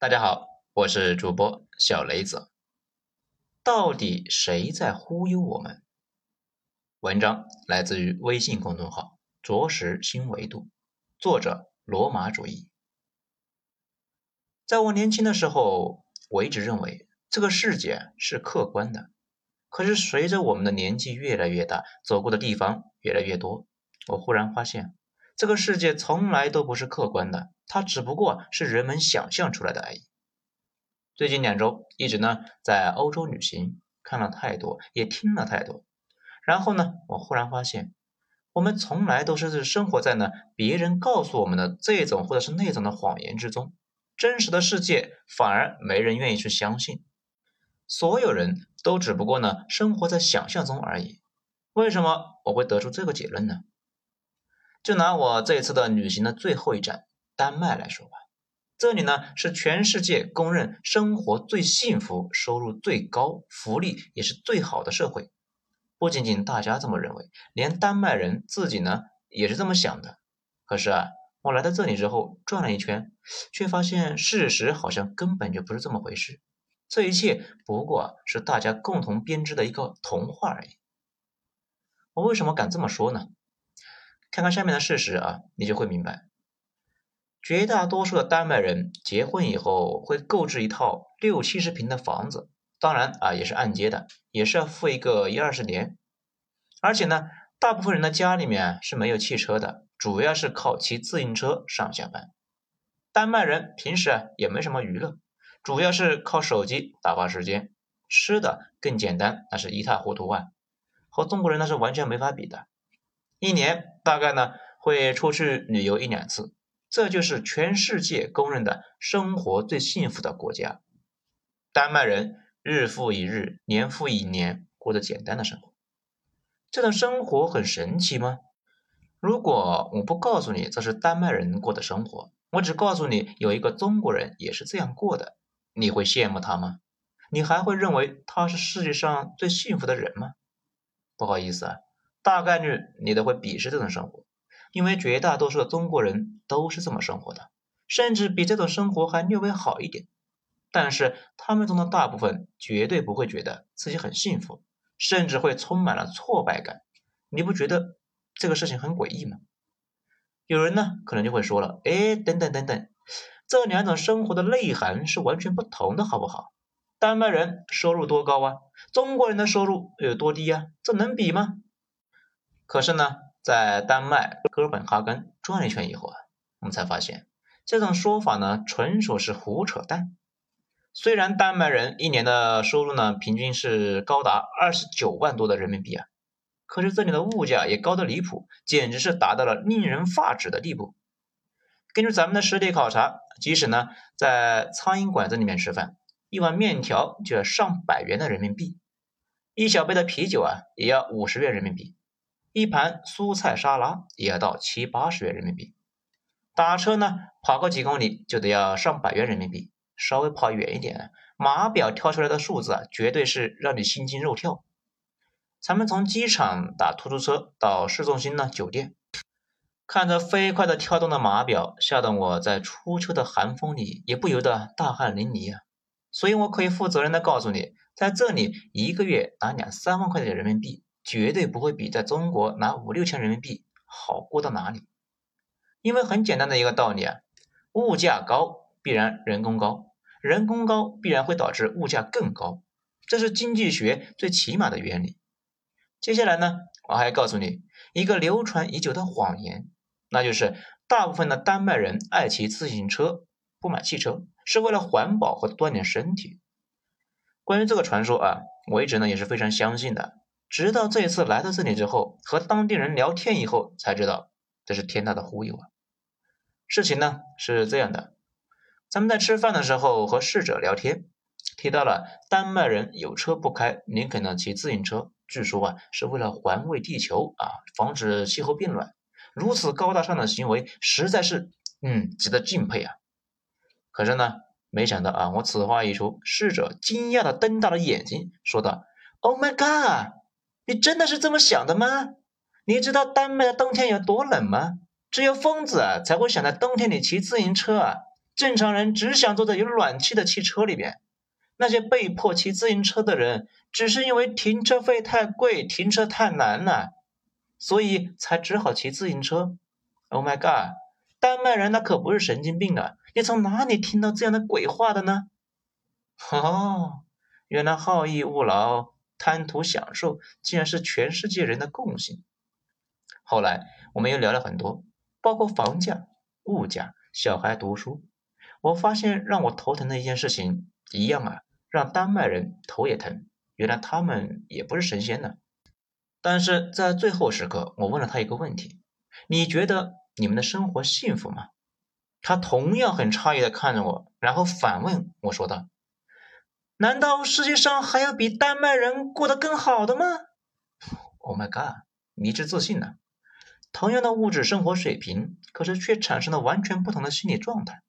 大家好，我是主播小雷子。到底谁在忽悠我们？文章来自于微信公众号“着实新维度”，作者罗马主义。在我年轻的时候，我一直认为这个世界是客观的。可是随着我们的年纪越来越大，走过的地方越来越多，我忽然发现，这个世界从来都不是客观的。它只不过是人们想象出来的而已。最近两周一直呢在欧洲旅行，看了太多，也听了太多。然后呢，我忽然发现，我们从来都是生活在呢别人告诉我们的这种或者是那种的谎言之中，真实的世界反而没人愿意去相信。所有人都只不过呢生活在想象中而已。为什么我会得出这个结论呢？就拿我这一次的旅行的最后一站。丹麦来说吧，这里呢是全世界公认生活最幸福、收入最高、福利也是最好的社会。不仅仅大家这么认为，连丹麦人自己呢也是这么想的。可是啊，我来到这里之后转了一圈，却发现事实好像根本就不是这么回事。这一切不过是大家共同编织的一个童话而已。我为什么敢这么说呢？看看下面的事实啊，你就会明白。绝大多数的丹麦人结婚以后会购置一套六七十平的房子，当然啊也是按揭的，也是要付一个一二十年。而且呢，大部分人的家里面是没有汽车的，主要是靠骑自行车上下班。丹麦人平时啊也没什么娱乐，主要是靠手机打发时间。吃的更简单，那是一塌糊涂啊，和中国人那是完全没法比的。一年大概呢会出去旅游一两次。这就是全世界公认的生活最幸福的国家。丹麦人日复一日、年复一年过着简单的生活，这种生活很神奇吗？如果我不告诉你这是丹麦人过的生活，我只告诉你有一个中国人也是这样过的，你会羡慕他吗？你还会认为他是世界上最幸福的人吗？不好意思啊，大概率你都会鄙视这种生活。因为绝大多数的中国人都是这么生活的，甚至比这种生活还略微好一点。但是他们中的大部分绝对不会觉得自己很幸福，甚至会充满了挫败感。你不觉得这个事情很诡异吗？有人呢可能就会说了：“哎，等等等等，这两种生活的内涵是完全不同的，好不好？丹麦人收入多高啊？中国人的收入有多低啊？这能比吗？”可是呢？在丹麦哥本哈根转了一圈以后啊，我们才发现这种说法呢，纯属是胡扯淡。虽然丹麦人一年的收入呢，平均是高达二十九万多的人民币啊，可是这里的物价也高得离谱，简直是达到了令人发指的地步。根据咱们的实地考察，即使呢在苍蝇馆子里面吃饭，一碗面条就要上百元的人民币，一小杯的啤酒啊，也要五十元人民币。一盘蔬菜沙拉也要到七八十元人民币，打车呢跑个几公里就得要上百元人民币，稍微跑远一点，码表跳出来的数字啊，绝对是让你心惊肉跳。咱们从机场打出租车到市中心呢酒店，看着飞快的跳动的码表，吓得我在初秋的寒风里也不由得大汗淋漓啊。所以我可以负责任的告诉你，在这里一个月拿两三万块钱人民币。绝对不会比在中国拿五六千人民币好过到哪里，因为很简单的一个道理啊，物价高必然人工高，人工高必然会导致物价更高，这是经济学最起码的原理。接下来呢，我还要告诉你一个流传已久的谎言，那就是大部分的丹麦人爱骑自行车，不买汽车，是为了环保和锻炼身体。关于这个传说啊，我一直呢也是非常相信的。直到这一次来到这里之后，和当地人聊天以后，才知道这是天大的忽悠啊！事情呢是这样的，咱们在吃饭的时候和侍者聊天，提到了丹麦人有车不开，宁肯呢骑自行车，据说啊是为了环卫地球啊，防止气候变暖。如此高大上的行为，实在是嗯值得敬佩啊！可是呢，没想到啊，我此话一出，侍者惊讶的瞪大了眼睛，说道：“Oh my god！” 你真的是这么想的吗？你知道丹麦的冬天有多冷吗？只有疯子才会想在冬天里骑自行车啊！正常人只想坐在有暖气的汽车里边。那些被迫骑自行车的人，只是因为停车费太贵，停车太难了，所以才只好骑自行车。Oh my god！丹麦人那可不是神经病啊！你从哪里听到这样的鬼话的呢？哦，原来好逸恶劳、贪图享受，竟然是全世界人的共性。后来我们又聊了很多，包括房价、物价、小孩读书。我发现让我头疼的一件事情，一样啊。让丹麦人头也疼，原来他们也不是神仙呢。但是在最后时刻，我问了他一个问题：你觉得你们的生活幸福吗？他同样很诧异的看着我，然后反问我说道：“难道世界上还有比丹麦人过得更好的吗？”Oh my god！迷之自信呢？同样的物质生活水平，可是却产生了完全不同的心理状态。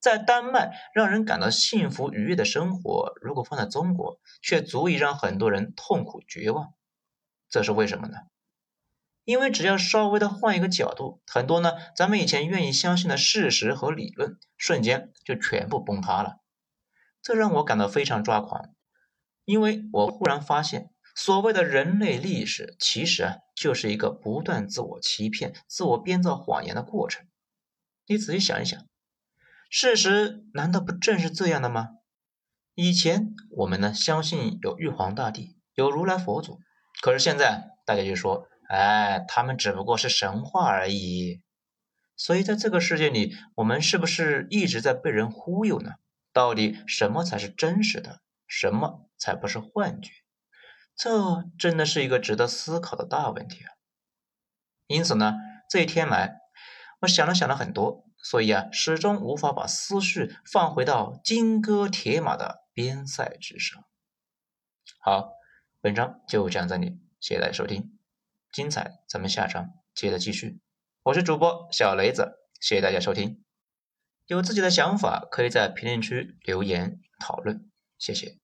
在丹麦让人感到幸福愉悦的生活，如果放在中国，却足以让很多人痛苦绝望。这是为什么呢？因为只要稍微的换一个角度，很多呢咱们以前愿意相信的事实和理论，瞬间就全部崩塌了。这让我感到非常抓狂，因为我忽然发现，所谓的人类历史，其实啊就是一个不断自我欺骗、自我编造谎言的过程。你仔细想一想。事实难道不正是这样的吗？以前我们呢相信有玉皇大帝，有如来佛祖，可是现在大家就说，哎，他们只不过是神话而已。所以在这个世界里，我们是不是一直在被人忽悠呢？到底什么才是真实的，什么才不是幻觉？这真的是一个值得思考的大问题啊！因此呢，这一天来，我想了想了很多。所以啊，始终无法把思绪放回到金戈铁马的边塞之上。好，本章就讲这里，谢谢大家收听，精彩咱们下章接着继续。我是主播小雷子，谢谢大家收听。有自己的想法，可以在评论区留言讨论，谢谢。